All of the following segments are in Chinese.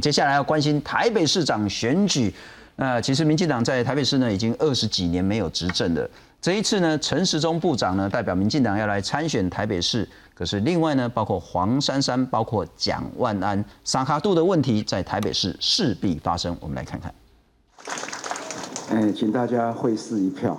接下来要关心台北市长选举。那其实民进党在台北市呢已经二十几年没有执政了。这一次呢，陈时中部长呢代表民进党要来参选台北市，可是另外呢，包括黄珊珊、包括蒋万安、沙卡度的问题，在台北市势必发生。我们来看看。哎，请大家会试一票，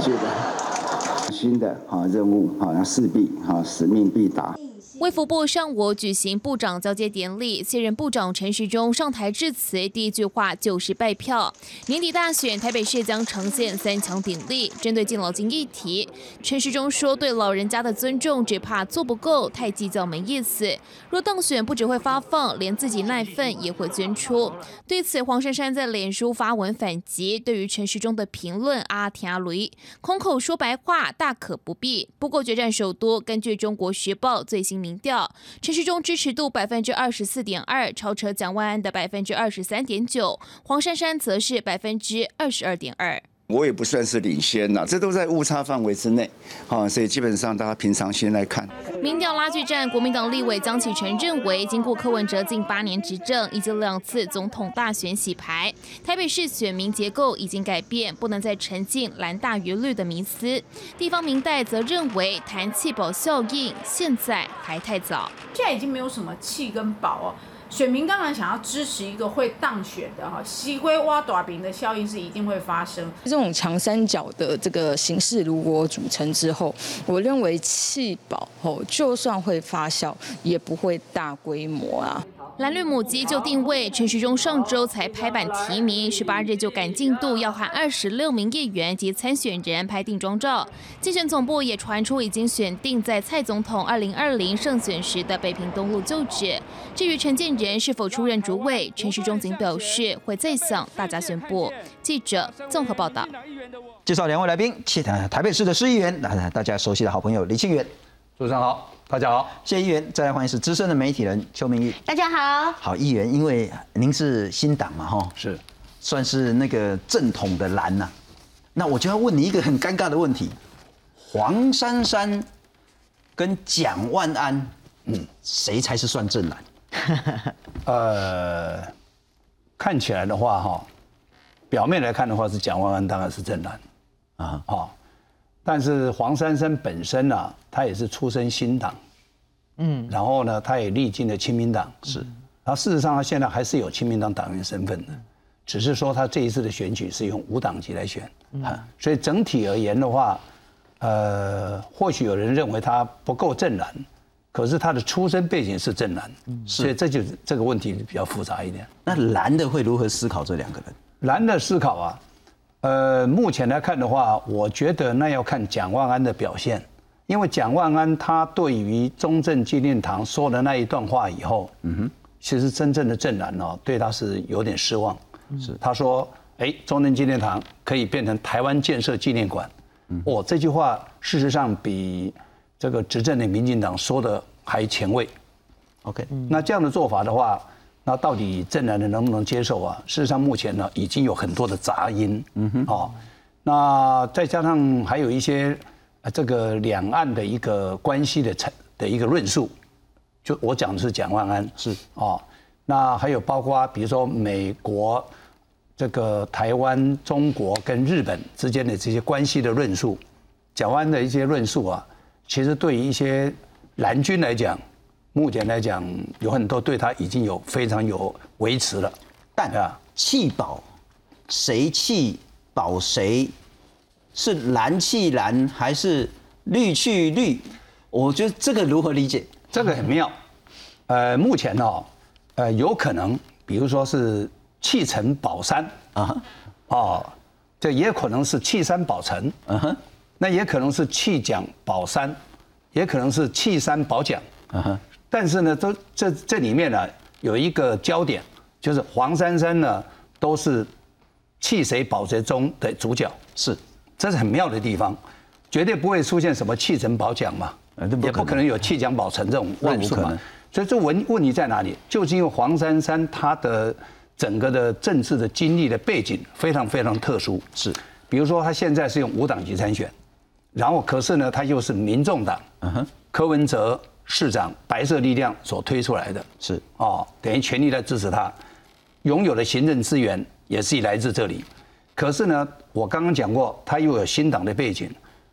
记得新的啊任务啊，要势必啊使命必达。卫福部上午举行部长交接典礼，现任部长陈时中上台致辞，第一句话就是拜票。年底大选，台北市将呈现三强鼎立。针对敬老金议题，陈时中说：“对老人家的尊重，只怕做不够，太计较没意思。若当选，不只会发放，连自己那份也会捐出。”对此，黄珊珊在脸书发文反击，对于陈时中的评论阿天阿雷，空口说白话，大可不必。不过，决战首都，根据中国时报最新。民调，陈世忠支持度百分之二十四点二，超车蒋万安的百分之二十三点九，黄珊珊则是百分之二十二点二。我也不算是领先呐，这都在误差范围之内，啊，所以基本上大家平常心来看。民调拉锯战，国民党立委江启臣认为，经过柯文哲近八年执政，以及两次总统大选洗牌，台北市选民结构已经改变，不能再沉浸蓝大于绿的迷思。地方民代则认为，谈气保效应现在还太早，现在已经没有什么气跟保哦。选民当然想要支持一个会当选的哈，西龟挖短饼的效应是一定会发生。这种长三角的这个形式如果组成之后，我认为气保后就算会发酵，也不会大规模啊。蓝绿母鸡就定位，陈时中上周才拍板提名，十八日就赶进度，要喊二十六名议员及参选人拍定妆照。竞选总部也传出已经选定在蔡总统二零二零胜选时的北平东路就职。至于陈建仁是否出任主委，陈时中仅表示会再向大家宣布。记者综合报道。介绍两位来宾，台台北市的市议员，那大家熟悉的好朋友李庆元，主持人好。大家好，谢议员，再来欢迎是资深的媒体人邱明玉。大家好，好议员，因为您是新党嘛，哈，是，算是那个正统的蓝呐。那我就要问你一个很尴尬的问题：黄珊珊跟蒋万安，嗯，谁才是算正蓝？呃，看起来的话，哈，表面来看的话是蒋万安当然是正蓝，啊，好。但是黄珊珊本身呢，他也是出身新党，嗯，然后呢，他也历尽了亲民党，是，然后事实上他现在还是有亲民党党员身份的，只是说他这一次的选举是用无党籍来选，啊，所以整体而言的话，呃，或许有人认为他不够正蓝，可是他的出身背景是正蓝，所以这就这个问题比较复杂一点。那蓝的会如何思考这两个人？蓝的思考啊。呃，目前来看的话，我觉得那要看蒋万安的表现，因为蒋万安他对于中正纪念堂说的那一段话以后，嗯哼，其实真正的正蓝哦，对他是有点失望。是他说，哎，中正纪念堂可以变成台湾建设纪念馆，哦，这句话事实上比这个执政的民进党说的还前卫。OK，那这样的做法的话。那到底正南的能不能接受啊？事实上，目前呢已经有很多的杂音，嗯哼，哦，那再加上还有一些这个两岸的一个关系的成的一个论述，就我讲的是蒋万安是哦，那还有包括比如说美国、这个台湾、中国跟日本之间的这些关系的论述，蒋万安的一些论述啊，其实对于一些蓝军来讲。目前来讲，有很多对他已经有非常有维持了，但啊，弃保谁弃保谁，是蓝弃蓝还是绿去绿？我觉得这个如何理解？这个很妙。呃，目前呢，呃，有可能，比如说是弃城保山啊，哦，这也可能是弃山保城，嗯哼，那也可能是弃蒋保山，也可能是弃山保蒋。但是呢，都这这里面呢有一个焦点，就是黄珊珊呢都是弃谁保谁中的主角，是，这是很妙的地方，绝对不会出现什么弃城保蒋嘛，也不可能有弃蒋保陈这种论述嘛。所以这问问题在哪里？就是因为黄珊珊她的整个的政治的经历的背景非常非常特殊，是，比如说她现在是用无党籍参选，然后可是呢他又是民众党，嗯哼，柯文哲。市长白色力量所推出来的，是。哦，等于全力在支持他，拥有的行政资源也是来自这里。可是呢，我刚刚讲过，他又有新党的背景，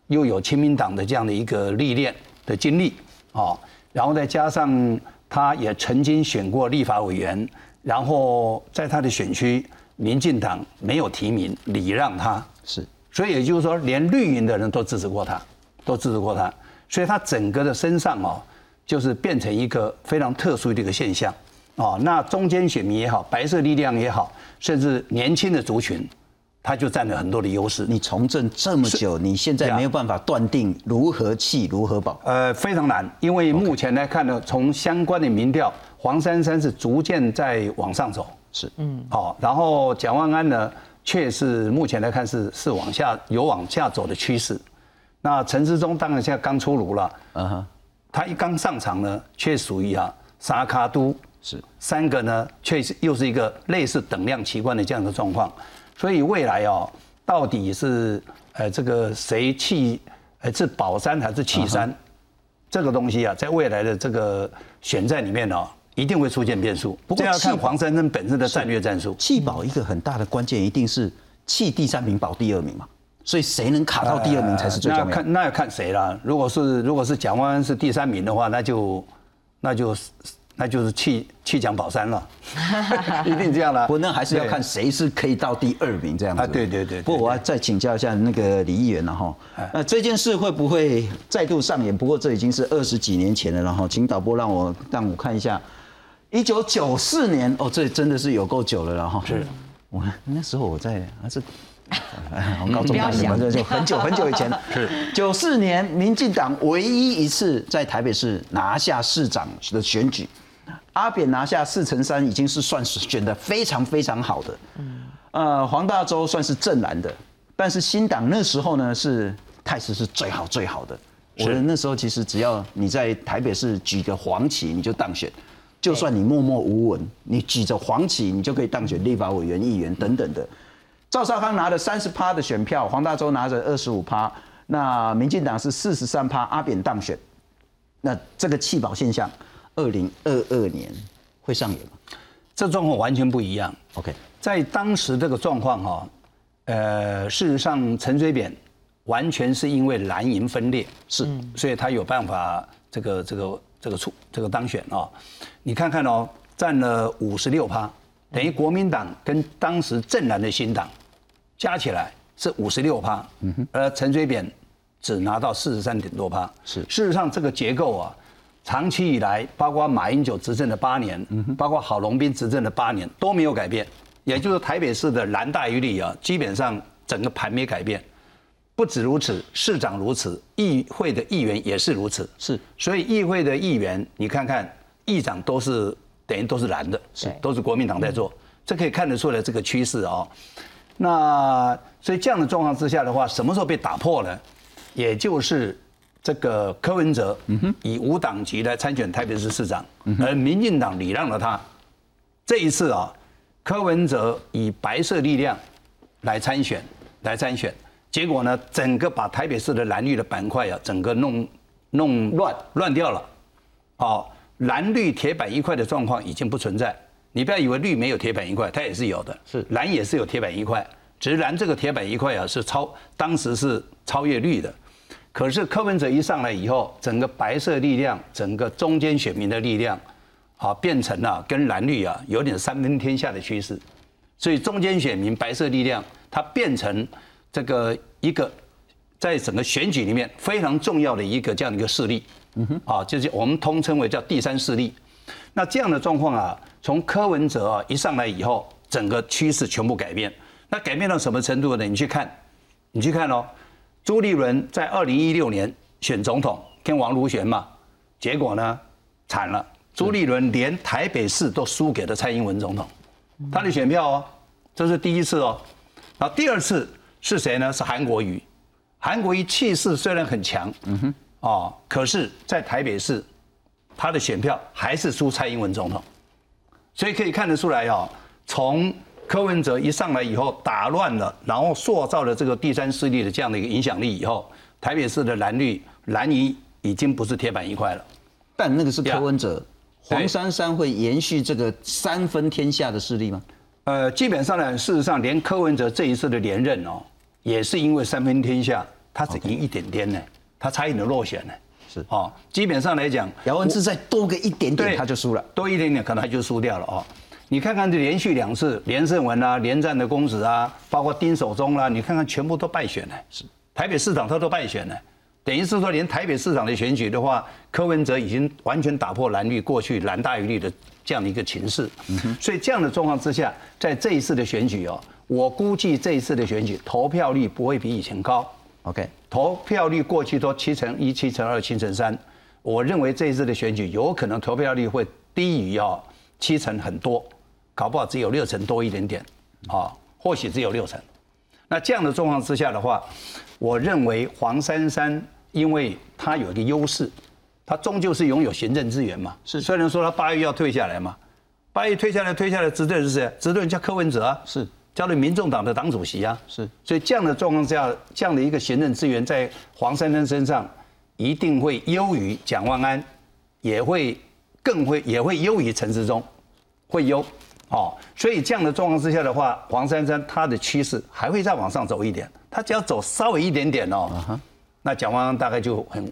又有亲民党的这样的一个历练的经历，哦，然后再加上他也曾经选过立法委员，然后在他的选区，民进党没有提名，礼让他，是，所以也就是说，连绿营的人都支持过他，都支持过他，所以他整个的身上哦，就是变成一个非常特殊的一个现象，哦，那中间选民也好，白色力量也好，甚至年轻的族群。他就占了很多的优势。你从政这么久，你现在没有办法断定如何弃如何保？呃，非常难，因为目前来看呢，从相关的民调，黄珊珊是逐渐在往上走，是，嗯，好，然后蒋万安呢，却是目前来看是是往下有往下走的趋势。那陈时中当然现在刚出炉了，嗯哼，他一刚上场呢，却属于啊沙卡都，是三个呢，却是又是一个类似等量奇观的这样的状况。所以未来哦，到底是呃这个谁弃呃是保山还是弃山，这个东西啊，在未来的这个选战里面哦，一定会出现变数。不过要看黄珊珊本身的战略战术。弃保一个很大的关键一定是弃第三名保第二名嘛，所以谁能卡到第二名才是最重要。那看那要看谁了。如果是如果是蒋万安是第三名的话，那就那就。那就是弃弃蒋保三了，一定这样了。不，那还是要看谁是可以到第二名这样子。啊，对对对。不，我要再请教一下那个李议员了哈。那这件事会不会再度上演？不过这已经是二十几年前了，然后请导播让我让我看一下，一九九四年哦，这真的是有够久了了哈。是，我那时候我在还是。高中班什么这，就很久很久以前了。是九四年，民进党唯一一次在台北市拿下市长的选举，阿扁拿下四成三，已经是算是选的非常非常好的。嗯，呃，黄大洲算是正蓝的，但是新党那时候呢是态势是最好最好的。我觉得那时候其实只要你在台北市举个黄旗，你就当选；就算你默默无闻，你举着黄旗，你就可以当选立法委员、议员等等的。赵少康拿了三十趴的选票，黄大洲拿着二十五趴，那民进党是四十三趴，阿扁当选。那这个弃保现象，二零二二年会上演吗？这状况完全不一样。OK，在当时这个状况哈，呃，事实上陈水扁完全是因为蓝营分裂，是，所以他有办法这个这个这个出这个当选啊。你看看哦，占了五十六趴，等于国民党跟当时正蓝的新党。加起来是五十六趴，而陈水扁只拿到四十三点多趴。是，事实上这个结构啊，长期以来，包括马英九执政的八年，包括郝龙斌执政的八年都没有改变。也就是台北市的蓝大于绿啊，基本上整个盘没改变。不止如此，市长如此，议会的议员也是如此。是，所以议会的议员，你看看议长都是等于都是蓝的，是都是国民党在做，这可以看得出来这个趋势哦。那所以这样的状况之下的话，什么时候被打破呢？也就是这个柯文哲以无党籍来参选台北市市长，而民进党礼让了他。这一次啊，柯文哲以白色力量来参选，来参选，结果呢，整个把台北市的蓝绿的板块啊，整个弄弄乱乱掉了。好，蓝绿铁板一块的状况已经不存在。你不要以为绿没有铁板一块，它也是有的。是蓝也是有铁板一块，只是蓝这个铁板一块啊是超当时是超越绿的。可是柯文哲一上来以后，整个白色力量，整个中间选民的力量，啊，变成了跟蓝绿啊有点三分天下的趋势。所以中间选民白色力量，它变成这个一个在整个选举里面非常重要的一个这样的一个势力。嗯哼，啊，就是我们通称为叫第三势力。那这样的状况啊。从柯文哲啊一上来以后，整个趋势全部改变。那改变到什么程度呢？你去看，你去看哦。朱立伦在二零一六年选总统跟王如玄嘛，结果呢惨了。朱立伦连台北市都输给了蔡英文总统，他的选票哦，这是第一次哦。然后第二次是谁呢？是韩国瑜。韩国瑜气势虽然很强，嗯哼，哦，可是在台北市他的选票还是输蔡英文总统。所以可以看得出来哦，从柯文哲一上来以后打乱了，然后塑造了这个第三势力的这样的一个影响力以后，台北市的蓝绿蓝营已经不是铁板一块了。但那个是柯文哲，对黄珊珊会延续这个三分天下的势力吗？呃，基本上呢，事实上连柯文哲这一次的连任哦，也是因为三分天下，他只赢一点点呢，他差一点落选呢。是哦，基本上来讲，姚文智再多个一点点他就输了。多一点点可能他就输掉了哦。你看看这连续两次连胜文啊、连战的公子啊，包括丁守中啦、你看看全部都败选了。是台北市长他都败选了，等于是说连台北市长的选举的话，柯文哲已经完全打破蓝绿过去蓝大于绿的这样的一个情势。嗯所以这样的状况之下，在这一次的选举哦，我估计这一次的选举投票率不会比以前高。OK，投票率过去都七成一、七成二、七成三，我认为这一次的选举有可能投票率会低于啊七成很多，搞不好只有六成多一点点，啊，或许只有六成。那这样的状况之下的话，我认为黄珊珊因为她有一个优势，她终究是拥有行政资源嘛。是，虽然说她八月要退下来嘛，八月退下来，退下来执政是谁？执政叫柯文哲啊。是交给民众党的党主席啊，是，所以这样的状况下，这样的一个行政资源在黄珊珊身上一定会优于蒋万安，也会更会也会优于陈时中，会优，哦，所以这样的状况之下的话，黄珊珊她的趋势还会再往上走一点，她只要走稍微一点点哦，那蒋万安大概就很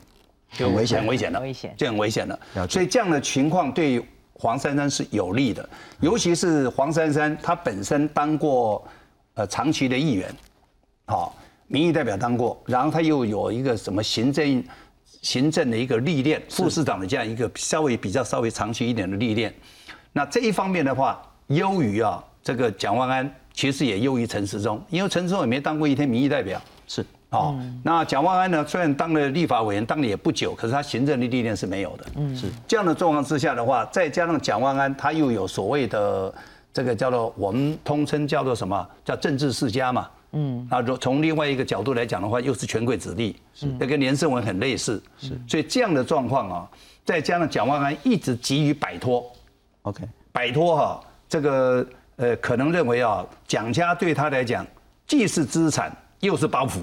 就很危险很危险了，危险就很危险了所以这样的情况对于黄珊珊是有利的，尤其是黄珊珊她本身当过呃长期的议员，好、民意代表当过，然后她又有一个什么行政行政的一个历练，副市长的这样一个稍微比较稍微长期一点的历练，那这一方面的话，优于啊这个蒋万安，其实也优于陈时中，因为陈时中也没当过一天民意代表。是哦，那蒋万安呢？虽然当了立法委员，当了也不久，可是他行政的历练是没有的。嗯，是。这样的状况之下的话，再加上蒋万安他又有所谓的这个叫做我们通称叫做什么？叫政治世家嘛。嗯，那如从另外一个角度来讲的话，又是权贵子弟，是。那跟连胜文很类似。是，所以这样的状况啊，再加上蒋万安一直急于摆脱，OK，摆脱哈、这个呃，可能认为啊，蒋家对他来讲既是资产又是包袱，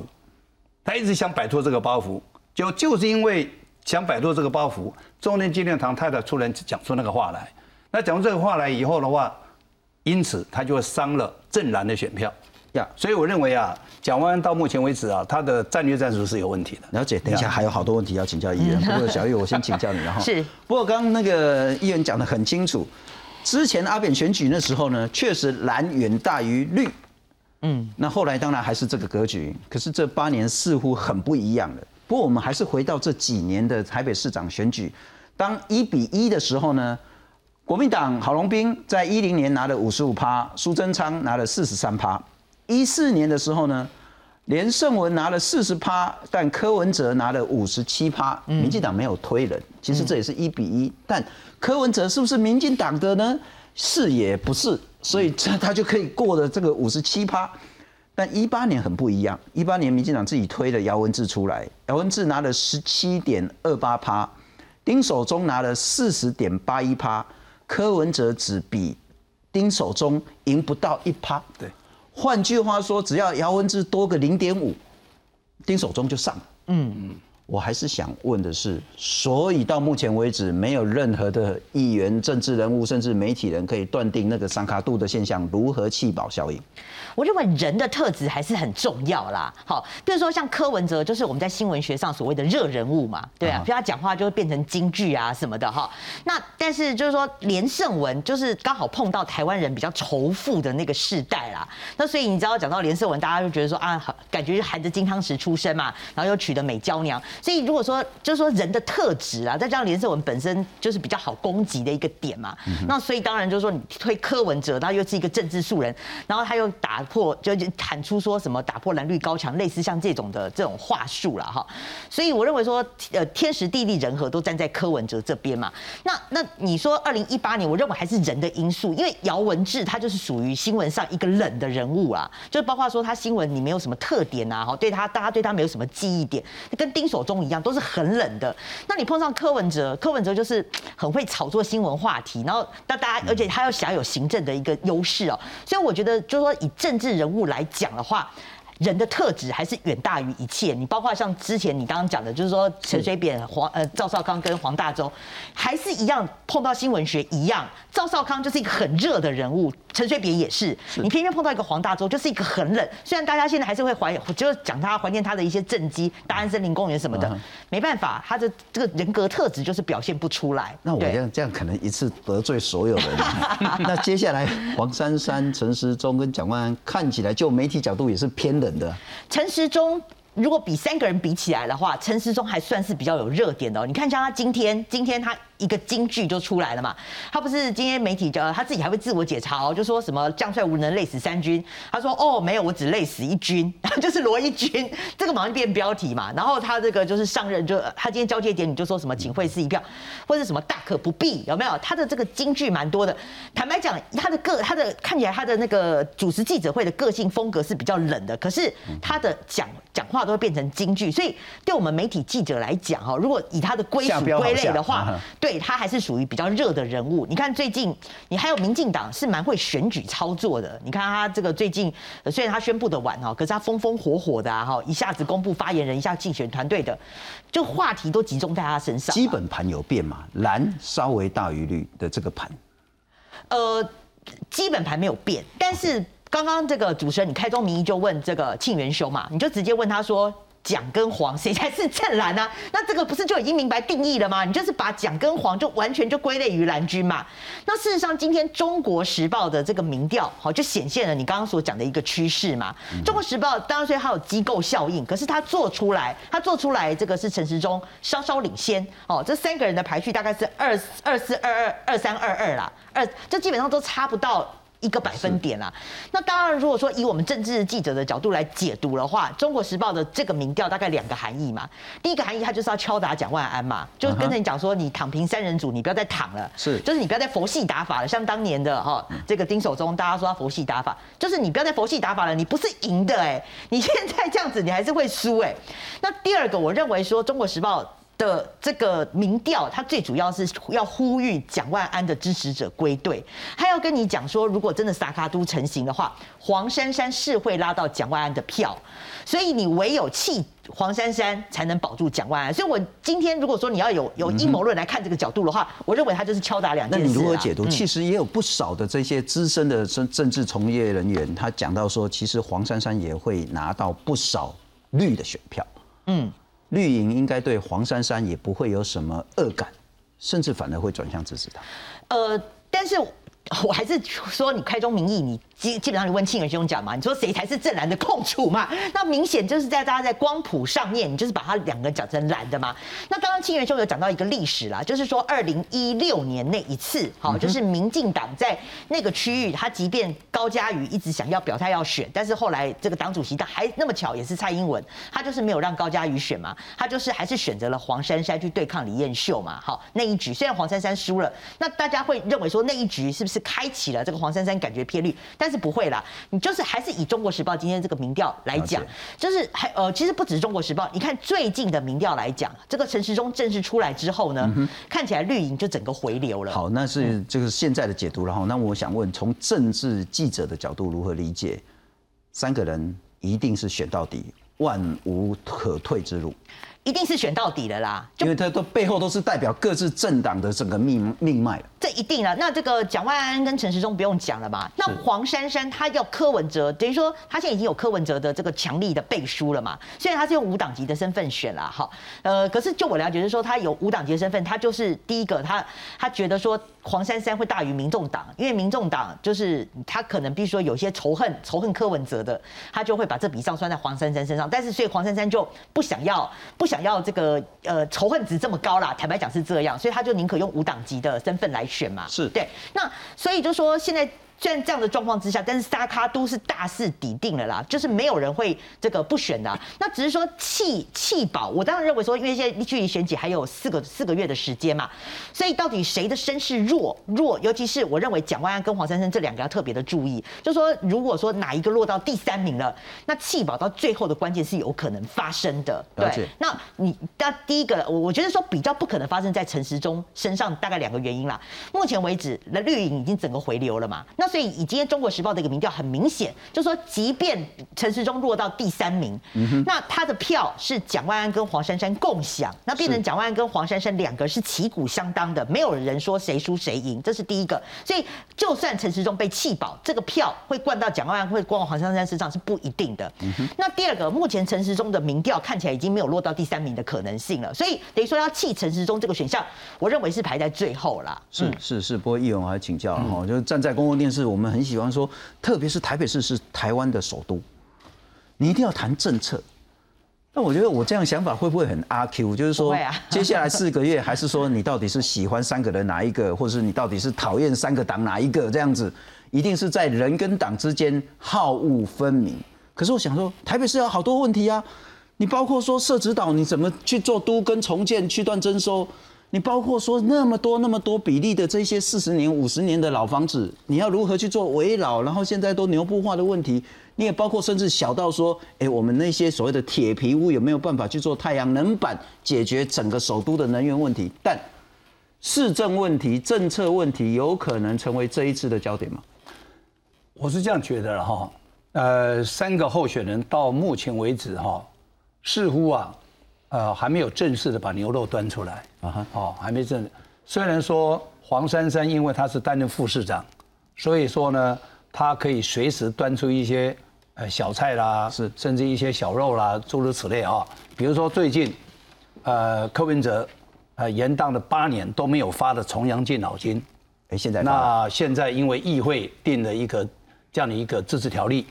他一直想摆脱这个包袱，就就是因为想摆脱这个包袱，中年纪念堂太太突然讲出那个话来，那讲出这个话来以后的话，因此他就会伤了正蓝的选票呀所以我认为啊，蒋万安到目前为止啊，他的战略战术是有问题的。了解。等一下还有好多问题要请教议员，不过小玉我先请教你了哈。是。不过刚刚那个议员讲的很清楚，之前阿扁选举那时候呢，确实蓝远大于绿。嗯，那后来当然还是这个格局，可是这八年似乎很不一样了。不过我们还是回到这几年的台北市长选举，当一比一的时候呢，国民党郝龙斌在一零年拿了五十五趴，苏贞昌拿了四十三趴。一四年的时候呢，连胜文拿了四十趴，但柯文哲拿了五十七趴。民进党没有推人，其实这也是一比一。但柯文哲是不是民进党的呢？是也不是，所以这 他就可以过了这个五十七趴。但一八年很不一样，一八年民进党自己推了姚文智出来，姚文智拿了十七点二八趴，丁守中拿了四十点八一趴，柯文哲只比丁守中赢不到一趴。对，换句话说，只要姚文智多个零点五，丁守中就上了。嗯，我还是想问的是，所以到目前为止，没有任何的议员、政治人物，甚至媒体人可以断定那个三卡度的现象如何弃保效应。我认为人的特质还是很重要啦。好，比如说像柯文哲，就是我们在新闻学上所谓的热人物嘛，对啊，啊比如他讲话就会变成京剧啊什么的哈。那但是就是说连胜文就是刚好碰到台湾人比较仇富的那个世代啦。那所以你知道讲到连胜文，大家就觉得说啊，好感觉含着金汤匙出生嘛，然后又娶的美娇娘。所以如果说就是说人的特质啊，再加上连胜文本身就是比较好攻击的一个点嘛，那所以当然就是说你推柯文哲，他又是一个政治素人，然后他又打破就就喊出说什么打破蓝绿高墙，类似像这种的这种话术了哈。所以我认为说，呃，天时地利人和都站在柯文哲这边嘛。那那你说二零一八年，我认为还是人的因素，因为姚文智他就是属于新闻上一个冷的人物啊，就包括说他新闻你没有什么特点啊，哈，对他大家对他没有什么记忆点，跟丁守中一样，都是很冷的。那你碰上柯文哲，柯文哲就是很会炒作新闻话题，然后那大家，而且他又享有行政的一个优势哦，所以我觉得就是说以政治人物来讲的话。人的特质还是远大于一切。你包括像之前你刚刚讲的，就是说陈水扁、黄呃赵少康跟黄大洲，还是一样碰到新闻学一样，赵少康就是一个很热的人物，陈水扁也是。你偏偏碰到一个黄大洲，就是一个很冷。虽然大家现在还是会怀，就是讲他怀念他的一些政绩，大安森林公园什么的，没办法，他的这个人格特质就是表现不出来。那我这样这样可能一次得罪所有人。那接下来黄珊珊、陈时中跟蒋万安看起来就媒体角度也是偏冷的。陈时中如果比三个人比起来的话，陈时中还算是比较有热点的。你看像他今天，今天他。一个金句就出来了嘛，他不是今天媒体呃他自己还会自我解嘲，就说什么将帅无能累死三军，他说哦没有，我只累死一军，就是罗一军，这个马上变标题嘛。然后他这个就是上任就他今天交接典礼就说什么请会是一票，或者什么大可不必，有没有？他的这个金句蛮多的。坦白讲，他的个他的看起来他的那个主持记者会的个性风格是比较冷的，可是他的讲讲话都会变成金句，所以对我们媒体记者来讲哈，如果以他的归属归类的话。对对他还是属于比较热的人物。你看最近，你还有民进党是蛮会选举操作的。你看他这个最近，虽然他宣布的晚哈，可是他风风火火的啊哈，一下子公布发言人，一下竞选团队的，就话题都集中在他身上。基本盘有变嘛？蓝稍微大于绿的这个盘。呃，基本盘没有变，但是刚刚这个主持人你开宗明义就问这个庆元兄嘛，你就直接问他说。蒋跟黄 谁才是正蓝呢？那这个不是就已经明白定义了吗？你就是把蒋跟黄就完全就归类于蓝军嘛。那事实上，今天中国时报的这个民调，好就显现了你刚刚所讲的一个趋势嘛。中国时报当然虽然它有机构效应，可是它做出来，它做出来这个是陈时中稍稍领先哦。这三个人的排序大概是二二四二二二三二二啦，二这基本上都差不到。一个百分点啦，那当然，如果说以我们政治记者的角度来解读的话，《中国时报》的这个民调大概两个含义嘛。第一个含义，它就是要敲打蒋万安嘛，就跟着你讲说，你躺平三人组，你不要再躺了，是，就是你不要再佛系打法了。像当年的哈，这个丁守中，大家说他佛系打法，就是你不要再佛系打法了，你不是赢的哎，你现在这样子，你还是会输哎。那第二个，我认为说，《中国时报》。的这个民调，它最主要是要呼吁蒋万安的支持者归队，他要跟你讲说，如果真的萨卡都成型的话，黄珊珊是会拉到蒋万安的票，所以你唯有弃黄珊珊才能保住蒋万安。所以我今天如果说你要有有阴谋论来看这个角度的话，我认为他就是敲打两件事。那你如何解读？其实也有不少的这些资深的政政治从业人员，他讲到说，其实黄珊珊也会拿到不少绿的选票。嗯。绿营应该对黄珊珊也不会有什么恶感，甚至反而会转向支持她。呃，但是我还是说，你开宗明义，你。基基本上你问庆元兄讲嘛，你说谁才是正蓝的控处嘛？那明显就是在大家在光谱上面，你就是把他两个讲成蓝的嘛。那刚刚庆元兄有讲到一个历史啦，就是说二零一六年那一次，好，就是民进党在那个区域，他即便高嘉瑜一直想要表态要选，但是后来这个党主席他还那么巧也是蔡英文，他就是没有让高嘉瑜选嘛，他就是还是选择了黄珊珊去对抗李彦秀嘛。好，那一局虽然黄珊珊输了，那大家会认为说那一局是不是开启了这个黄珊珊感觉偏绿？但是不会啦，你就是还是以中国时报今天这个民调来讲，就是还呃，其实不只是中国时报，你看最近的民调来讲，这个陈时中正式出来之后呢，看起来绿营就整个回流了。好，那是这个现在的解读了哈。那我想问，从政治记者的角度如何理解？三个人一定是选到底，万无可退之路。一定是选到底的啦，因为他都背后都是代表各自政党的整个命命脉。这一定了。那这个蒋万安跟陈时中不用讲了嘛？那黄珊珊她要柯文哲，等于说她现在已经有柯文哲的这个强力的背书了嘛？虽然她是用无党籍的身份选了哈，呃，可是就我了解是说她有无党籍的身份，她就是第一个，她她觉得说黄珊珊会大于民众党，因为民众党就是他可能比如说有些仇恨仇恨柯文哲的，他就会把这笔账算在黄珊珊身上。但是所以黄珊珊就不想要 不想。要这个呃仇恨值这么高啦，坦白讲是这样，所以他就宁可用无党籍的身份来选嘛。是对，那所以就说现在。虽然这样的状况之下，但是沙卡都是大势底定了啦，就是没有人会这个不选的。那只是说弃弃保，我当然认为说，因为现在距离选举还有四个四个月的时间嘛，所以到底谁的声势弱弱，尤其是我认为蒋万安跟黄珊珊这两个要特别的注意，就说如果说哪一个落到第三名了，那弃保到最后的关键是有可能发生的。对，那你那第一个，我我觉得说比较不可能发生在陈时中身上，大概两个原因啦。目前为止，那绿营已经整个回流了嘛，那那所以以今天中国时报的一个民调很明显，就说即便陈时中落到第三名，那他的票是蒋万安跟黄珊珊共享，那变成蒋万安跟黄珊珊两个是旗鼓相当的，没有人说谁输谁赢，这是第一个。所以就算陈时中被弃保，这个票会灌到蒋万安会灌到黄珊珊身上是不一定的。那第二个，目前陈时中的民调看起来已经没有落到第三名的可能性了，所以等于说要弃陈时中这个选项，我认为是排在最后啦。是是是，不过易勇还请教了哈，就是站在公共电视，我们很喜欢说，特别是台北市是台湾的首都，你一定要谈政策。那我觉得我这样想法会不会很阿 Q？就是说接下来四个月，还是说你到底是喜欢三个人哪一个，或者是你到底是讨厌三个党哪一个？这样子，一定是在人跟党之间好恶分明。可是我想说，台北市有好多问题啊，你包括说社子岛你怎么去做都跟重建区段征收？你包括说那么多那么多比例的这些四十年、五十年的老房子，你要如何去做围老？然后现在都牛步化的问题，你也包括甚至小到说，哎，我们那些所谓的铁皮屋有没有办法去做太阳能板，解决整个首都的能源问题？但市政问题、政策问题有可能成为这一次的焦点吗？我是这样觉得了哈。呃，三个候选人到目前为止哈，似乎啊。呃，还没有正式的把牛肉端出来啊哈，哦，还没正。虽然说黄珊珊因为她是担任副市长，所以说呢，她可以随时端出一些呃小菜啦，是甚至一些小肉啦，诸如此类啊。比如说最近，呃，柯文哲呃延宕了八年都没有发的重阳敬老金，哎，现在那现在因为议会定了一个这样的一个自治条例，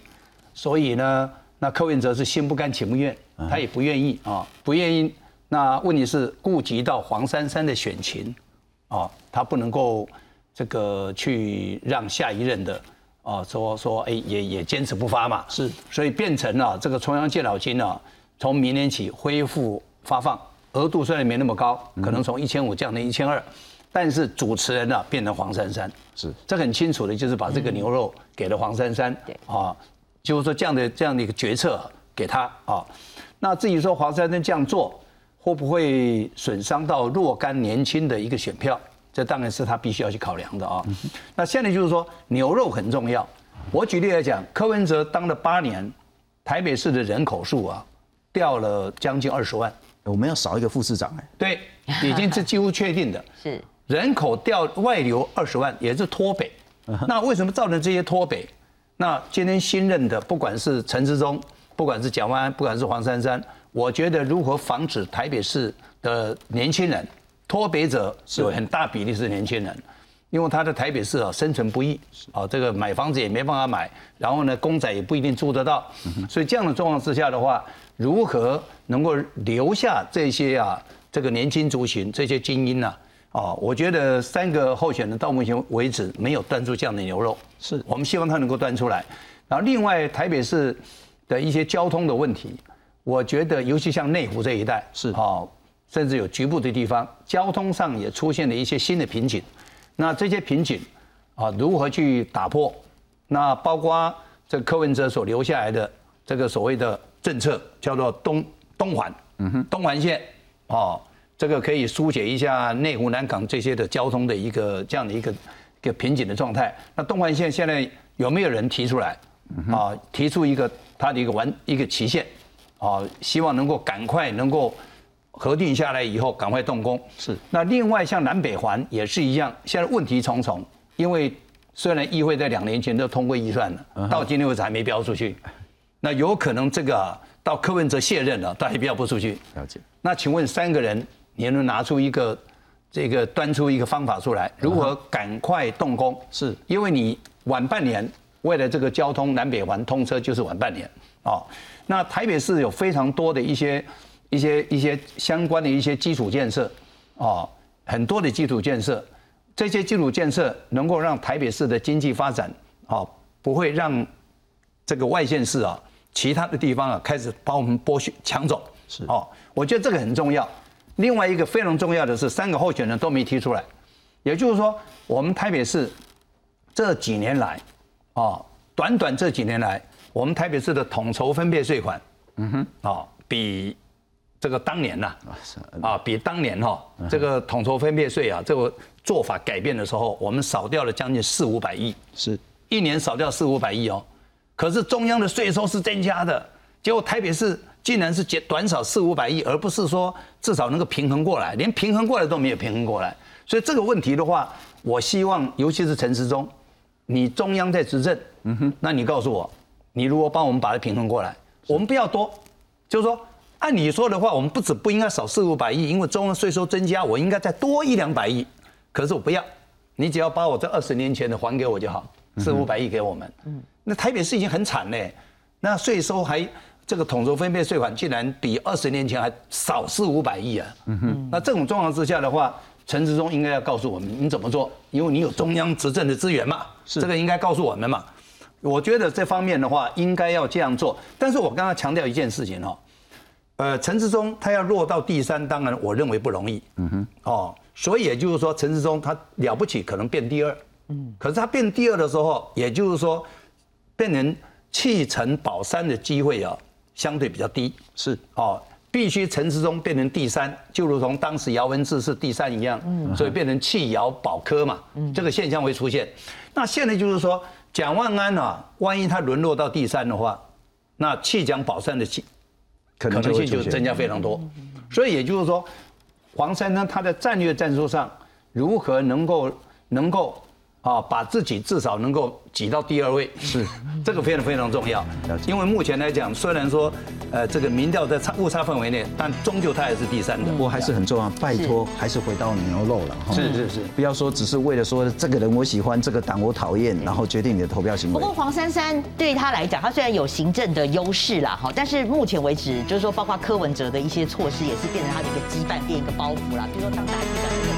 所以呢。那柯文哲是心不甘情不愿，他也不愿意啊，不愿意。那问题是顾及到黄珊珊的选情，啊，他不能够这个去让下一任的啊说说哎也也坚持不发嘛，是，所以变成了这个重阳健老金呢，从明年起恢复发放，额度虽然没那么高，可能从一千五降到一千二，但是主持人呢变成黄珊珊，是，这很清楚的就是把这个牛肉给了黄珊珊，对啊。就是说这样的这样的一个决策给他啊，那至于说黄珊珊这样做会不会损伤到若干年轻的一个选票，这当然是他必须要去考量的啊。那现在就是说牛肉很重要。我举例来讲，柯文哲当了八年，台北市的人口数啊掉了将近二十万，我们要少一个副市长哎。对，已经是几乎确定的。是人口掉外流二十万，也是脱北。那为什么造成这些脱北？那今天新任的，不管是陈志忠，不管是蒋万安，不管是黄珊珊，我觉得如何防止台北市的年轻人脱北者有很大比例是年轻人，因为他在台北市啊生存不易，啊这个买房子也没办法买，然后呢公仔也不一定住得到，所以这样的状况之下的话，如何能够留下这些啊这个年轻族群这些精英呢？哦，我觉得三个候选人到目前为止没有端出这样的牛肉，是我们希望他能够端出来。然后另外台北市的一些交通的问题，我觉得尤其像内湖这一带是哦，甚至有局部的地方交通上也出现了一些新的瓶颈。那这些瓶颈啊，如何去打破？那包括这柯文哲所留下来的这个所谓的政策，叫做东东环，嗯哼，东环线，哦。这个可以疏解一下内湖、南港这些的交通的一个这样的一个一个瓶颈的状态。那东环线现在有没有人提出来啊？提出一个他的一个完一个期限啊？希望能够赶快能够核定下来以后赶快动工。是。那另外像南北环也是一样，现在问题重重，因为虽然议会在两年前都通过预算了，到今天为止还没标出去，那有可能这个到柯文哲卸任了，他还标不出去。了解。那请问三个人？你能拿出一个这个端出一个方法出来，如何赶快动工？是因为你晚半年，为了这个交通南北环通车就是晚半年啊。那台北市有非常多的一些一些一些相关的一些基础建设啊，很多的基础建设，这些基础建设能够让台北市的经济发展啊，不会让这个外县市啊，其他的地方啊开始把我们剥削抢走。是哦，我觉得这个很重要。另外一个非常重要的是，三个候选人都没提出来，也就是说，我们台北市这几年来，啊，短短这几年来，我们台北市的统筹分配税款，嗯哼，啊，比这个当年呐，啊，比当年哈，这个统筹分配税啊，这个做法改变的时候，我们少掉了将近四五百亿，是，一年少掉四五百亿哦，可是中央的税收是增加的，结果台北市竟然是减短少四五百亿，而不是说至少能够平衡过来，连平衡过来都没有平衡过来。所以这个问题的话，我希望尤其是陈时中，你中央在执政，嗯哼，那你告诉我，你如果帮我们把它平衡过来，我们不要多，就是说按你说的话，我们不止不应该少四五百亿，因为中央税收增加，我应该再多一两百亿，可是我不要，你只要把我这二十年前的还给我就好，四五百亿给我们，嗯，那台北市已经很惨嘞，那税收还。这个统筹分配税款竟然比二十年前还少四五百亿啊！嗯哼，那这种状况之下的话，陈志忠应该要告诉我们你怎么做，因为你有中央执政的资源嘛，是这个应该告诉我们嘛。我觉得这方面的话应该要这样做，但是我刚刚强调一件事情哦，呃，陈志忠他要落到第三，当然我认为不容易。嗯哼，哦，所以也就是说，陈志忠他了不起可能变第二，嗯，可是他变第二的时候，也就是说变成弃城保三的机会啊。相对比较低，是哦，必须陈时中变成第三，就如同当时姚文智是第三一样，所以变成弃姚保科嘛，这个现象会出现。那现在就是说，蒋万安啊，万一他沦落到第三的话，那弃蒋保三的可能性就增加非常多。所以也就是说，黄珊呢，他在战略战术上如何能够能够。啊，把自己至少能够挤到第二位，是这个非常非常重要。因为目前来讲，虽然说，呃，这个民调在差误差范围内，但终究他还是第三的。我还是很重要，拜托，还是回到牛肉了。是是是，不要说只是为了说这个人我喜欢，这个党我讨厌，然后决定你的投票行为。不过黄珊珊对他来讲，他虽然有行政的优势啦，哈，但是目前为止，就是说，包括柯文哲的一些措施，也是变成他的一个羁绊，变一个包袱啦。比如说当大家。